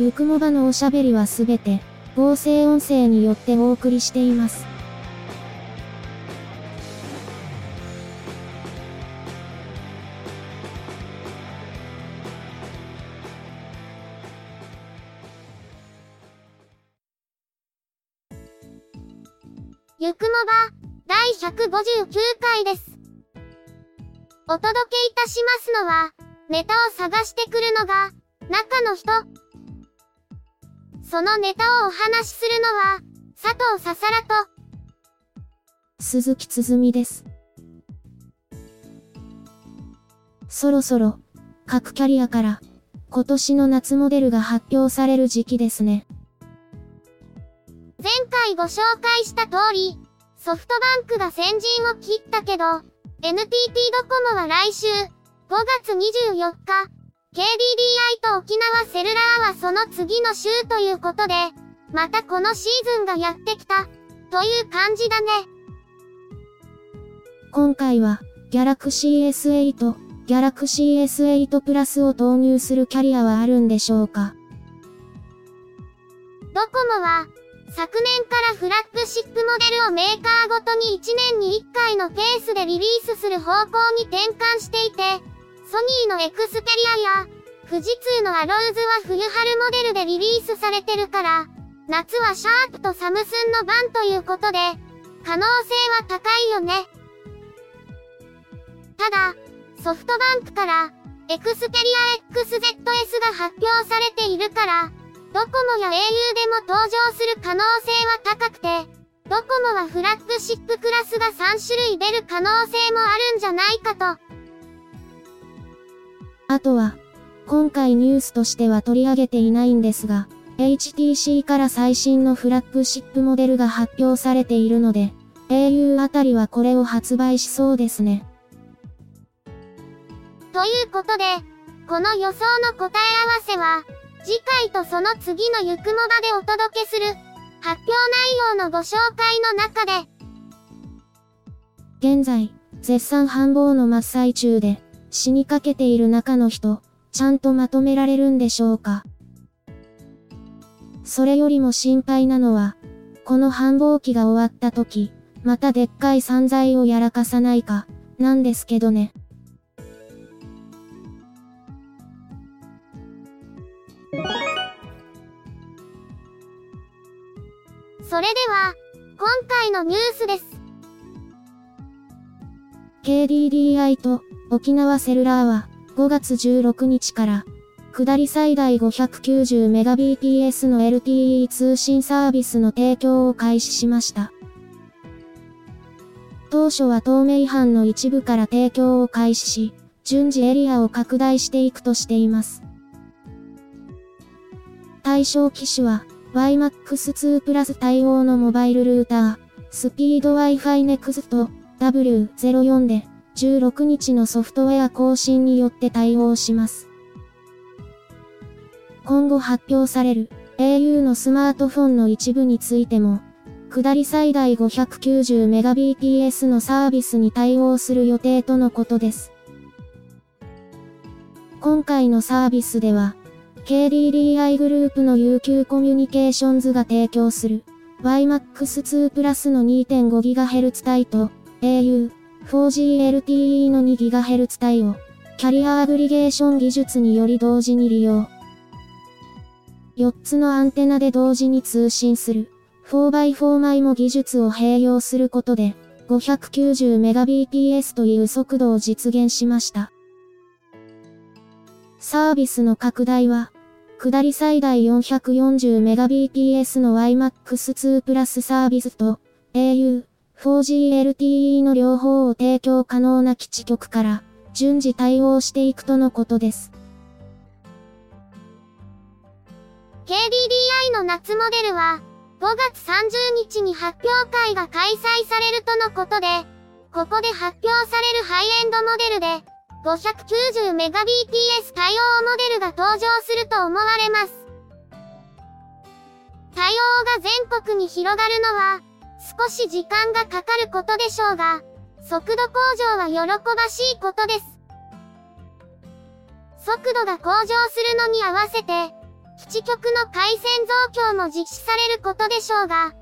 ゆくもばのおしゃべりはすべて、合成音声によってお送りしています。ゆくもば、第159回です。お届けいたしますのは、ネタを探してくるのが、中の人。そのネタをお話しするのは、佐藤ささらと、鈴木つづみです。そろそろ、各キャリアから、今年の夏モデルが発表される時期ですね。前回ご紹介した通り、ソフトバンクが先陣を切ったけど、NTT ドコモは来週、5月24日、KDDI と沖縄セルラーはその次の週ということで、またこのシーズンがやってきた、という感じだね。今回は、Galaxy S8、Galaxy S8 プラスを投入するキャリアはあるんでしょうかドコモは、昨年からフラッグシップモデルをメーカーごとに1年に1回のペースでリリースする方向に転換していて、ソニーのエクスペリアや、富士通のアローズは冬春モデルでリリースされてるから、夏はシャープとサムスンの番ということで、可能性は高いよね。ただ、ソフトバンクから、エクスペリア XZS が発表されているから、ドコモや au でも登場する可能性は高くて、ドコモはフラッグシップクラスが3種類出る可能性もあるんじゃないかと。あとは、今回ニュースとしては取り上げていないんですが、HTC から最新のフラッグシップモデルが発表されているので、au あたりはこれを発売しそうですね。ということで、この予想の答え合わせは、次回とその次のゆくもばでお届けする、発表内容のご紹介の中で、現在、絶賛繁忙の真っ最中で、死にかけている中の人、ちゃんとまとめられるんでしょうかそれよりも心配なのは、この繁忙期が終わった時、またでっかい散財をやらかさないか、なんですけどね。それでは、今回のニュースです。KDDI と沖縄セルラーは5月16日から下り最大 590Mbps の LTE 通信サービスの提供を開始しました。当初は透明版の一部から提供を開始し、順次エリアを拡大していくとしています。対象機種は YMAX2 プラス対応のモバイルルーター、スピード Wi-Fi Next W04 で16日のソフトウェア更新によって対応します。今後発表される au のスマートフォンの一部についても、下り最大 590Mbps のサービスに対応する予定とのことです。今回のサービスでは、KDDI グループの UQ コミュニケーションズが提供する YMAX2 プラスの 2.5GHz 帯と au 4G LTE の 2GHz 帯をキャリアアグリゲーション技術により同時に利用。4つのアンテナで同時に通信する 4x4 枚も技術を併用することで 590Mbps という速度を実現しました。サービスの拡大は下り最大 440Mbps の YMAX2 プラスサービスと au、4G LTE の両方を提供可能な基地局から順次対応していくとのことです。KDDI の夏モデルは、5月30日に発表会が開催されるとのことで、ここで発表されるハイエンドモデルで、590Mbps 対応モデルが登場すると思われます。対応が全国に広がるのは、少し時間がかかることでしょうが、速度向上は喜ばしいことです。速度が向上するのに合わせて、基地局の回線増強も実施されることでしょうが、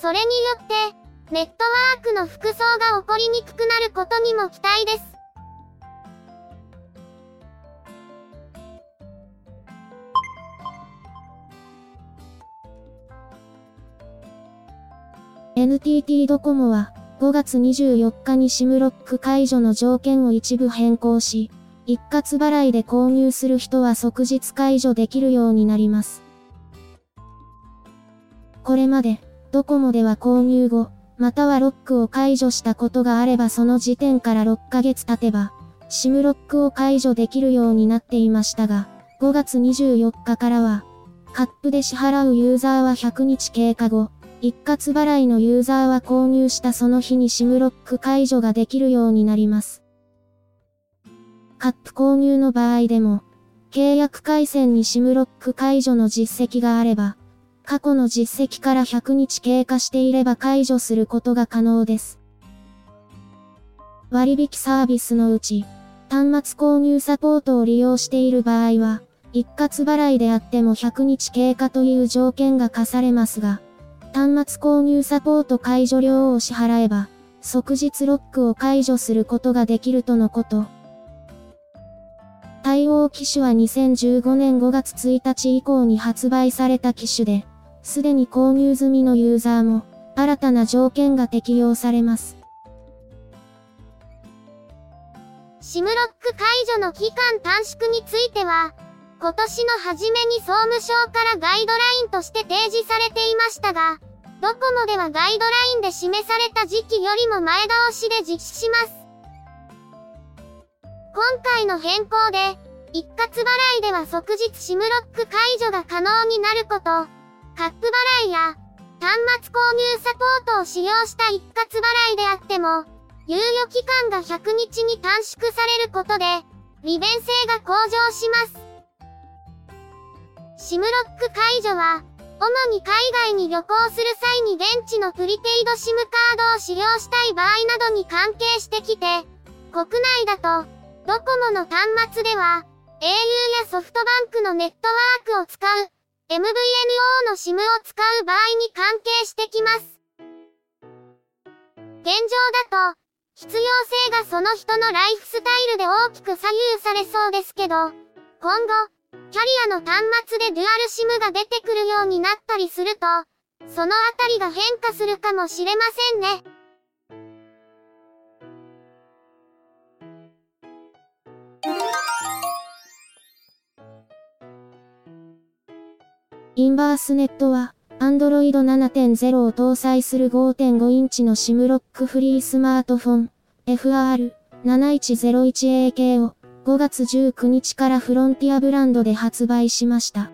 それによって、ネットワークの服装が起こりにくくなることにも期待です。NTT ドコモは5月24日に SIM ロック解除の条件を一部変更し、一括払いで購入する人は即日解除できるようになります。これまで、ドコモでは購入後、またはロックを解除したことがあればその時点から6ヶ月経てば、SIM ロックを解除できるようになっていましたが、5月24日からは、カップで支払うユーザーは100日経過後、一括払いのユーザーは購入したその日に SIM ロック解除ができるようになります。カップ購入の場合でも、契約回線に SIM ロック解除の実績があれば、過去の実績から100日経過していれば解除することが可能です。割引サービスのうち、端末購入サポートを利用している場合は、一括払いであっても100日経過という条件が課されますが、端末購入サポート解除料を支払えば、即日ロックを解除することができるとのこと。対応機種は2015年5月1日以降に発売された機種で、すでに購入済みのユーザーも、新たな条件が適用されます。シムロック解除の期間短縮については、今年の初めに総務省からガイドラインとして提示されていましたが、ドコモではガイドラインで示された時期よりも前倒しで実施します。今回の変更で、一括払いでは即日 SIM ロック解除が可能になること、カップ払いや端末購入サポートを使用した一括払いであっても、猶予期間が100日に短縮されることで、利便性が向上します。SIM ロック解除は、主に海外に旅行する際に現地のプリペイド SIM カードを使用したい場合などに関係してきて、国内だと、ドコモの端末では、au やソフトバンクのネットワークを使う、MVNO の SIM を使う場合に関係してきます。現状だと、必要性がその人のライフスタイルで大きく左右されそうですけど、今後、キャリアの端末でデュアル SIM が出てくるようになったりすると、そのあたりが変化するかもしれませんね。インバースネットは、Android 7.0を搭載する5.5インチの SIM ロックフリースマートフォン、FR7101AK を5月19日からフロンティアブランドで発売しました。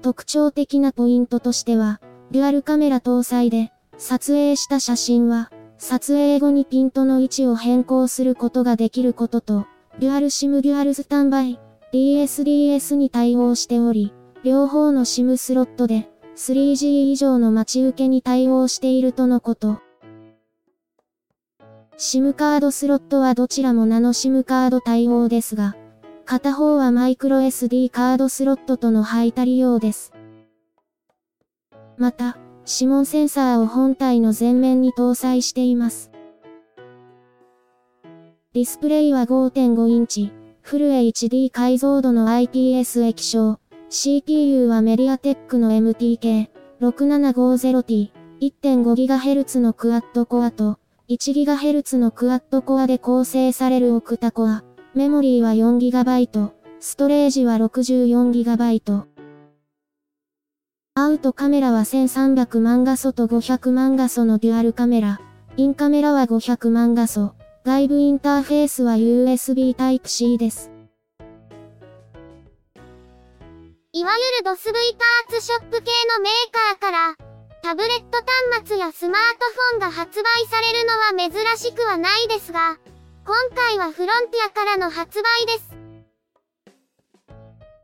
特徴的なポイントとしては、デュアルカメラ搭載で、撮影した写真は、撮影後にピントの位置を変更することができることと、デュアル SIM デュアルスタンバイ、DSDS に対応しており、両方の SIM スロットで 3G 以上の待ち受けに対応しているとのこと。SIM カードスロットはどちらもナノ SIM カード対応ですが、片方はマイクロ SD カードスロットとの配たりようです。また、指紋センサーを本体の前面に搭載しています。ディスプレイは5.5インチ。フル HD 解像度の IPS 液晶。CPU はメディアテックの MTK6750T。1.5GHz のクワッドコアと 1GHz のクワッドコアで構成されるオクタコア。メモリーは 4GB。ストレージは 64GB。アウトカメラは1300万画素と500万画素のデュアルカメラ。インカメラは500万画素。外部インターフェースは USB Type-C です。いわゆる DOSV パーツショップ系のメーカーから、タブレット端末やスマートフォンが発売されるのは珍しくはないですが、今回はフロンティアからの発売です。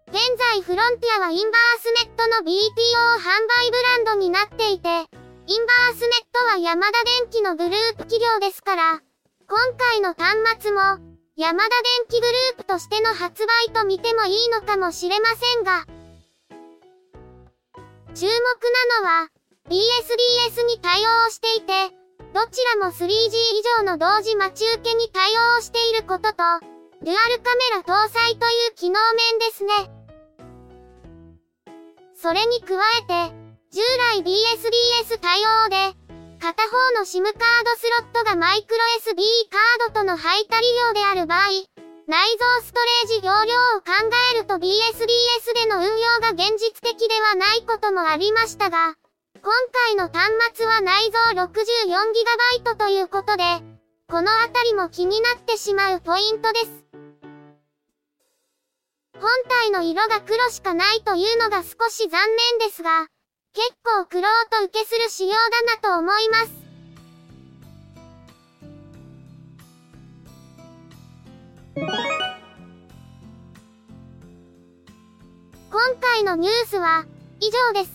現在フロンティアはインバースネットの BPO 販売ブランドになっていて、インバースネットはヤマダ電機のグループ企業ですから、今回の端末も、ヤマダ電機グループとしての発売と見てもいいのかもしれませんが、注目なのは、BSDS に対応していて、どちらも 3G 以上の同時待ち受けに対応していることと、デュアルカメラ搭載という機能面ですね。それに加えて、従来 BSDS 対応で、片方の SIM カードスロットがマイクロ SD カードとの配足り量である場合、内蔵ストレージ容量を考えると BSDS での運用が現実的ではないこともありましたが、今回の端末は内蔵 64GB ということで、このあたりも気になってしまうポイントです。本体の色が黒しかないというのが少し残念ですが、結構苦労と受けする仕様だなと思います。今回のニュースは以上です。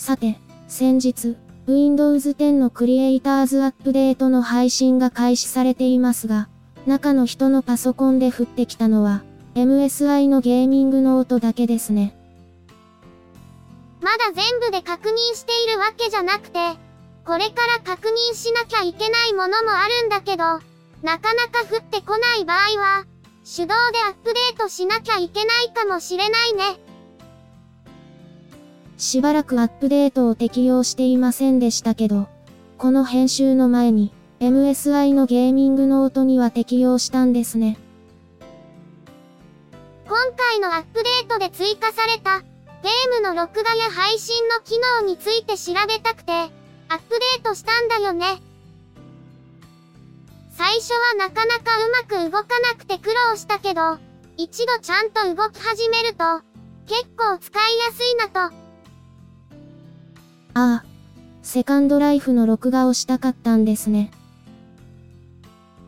さて、先日、Windows 10のクリエイターズアップデートの配信が開始されていますが、中の人のパソコンで降ってきたのは、MSI のゲーミングノートだけですね。まだ全部で確認しているわけじゃなくて、これから確認しなきゃいけないものもあるんだけど、なかなか降ってこない場合は、手動でアップデートしなきゃいけないかもしれないね。しばらくアップデートを適用していませんでしたけど、この編集の前に、MSI のゲーミングノートには適用したんですね。今回のアップデートで追加されたゲームの録画や配信の機能について調べたくて、アップデートしたんだよね。最初はなかなかうまく動かなくて苦労したけど、一度ちゃんと動き始めると、結構使いやすいなと。ああ、セカンドライフの録画をしたかったんですね。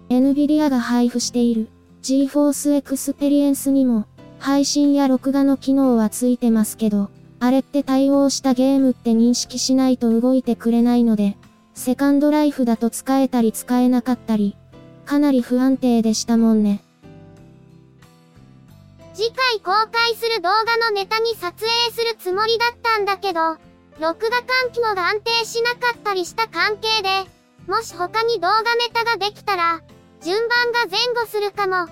NVIDIA が配布している GeForce Experience にも配信や録画の機能はついてますけど、あれって対応したゲームって認識しないと動いてくれないので、セカンドライフだと使えたり使えなかったり、かなり不安定でしたもんね。次回公開する動画のネタに撮影するつもりだったんだけど、録画環境が安定しなかったりした関係で、もし他に動画ネタができたら、順番が前後するかも。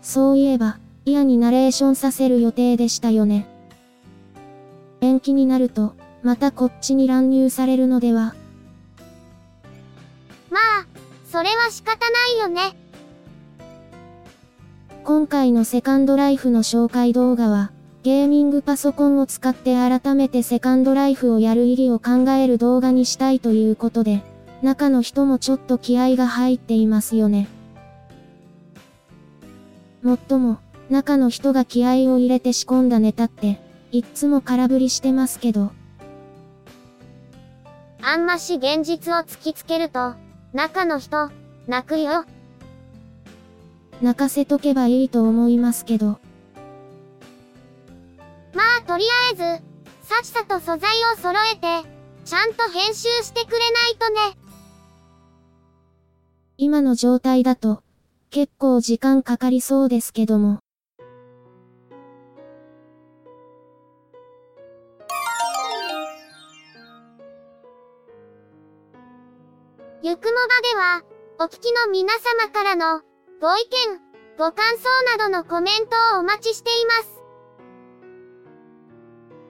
そういえば、嫌にナレーションさせる予定でしたよね。延期になると、またこっちに乱入されるのでは。まあ、それは仕方ないよね。今回のセカンドライフの紹介動画は、ゲーミングパソコンを使って改めてセカンドライフをやる意義を考える動画にしたいということで、中の人もちょっと気合が入っていますよね。もっとも、中の人が気合を入れて仕込んだネタって、いっつも空振りしてますけど。あんまし現実を突きつけると、中の人、泣くよ。泣かせとけばいいと思いますけど。まあとりあえず、さっさと素材を揃えて、ちゃんと編集してくれないとね。今の状態だと、結構時間かかりそうですけども。ゆくもばでは、お聞きの皆様からの、ご意見、ご感想などのコメントをお待ちしています。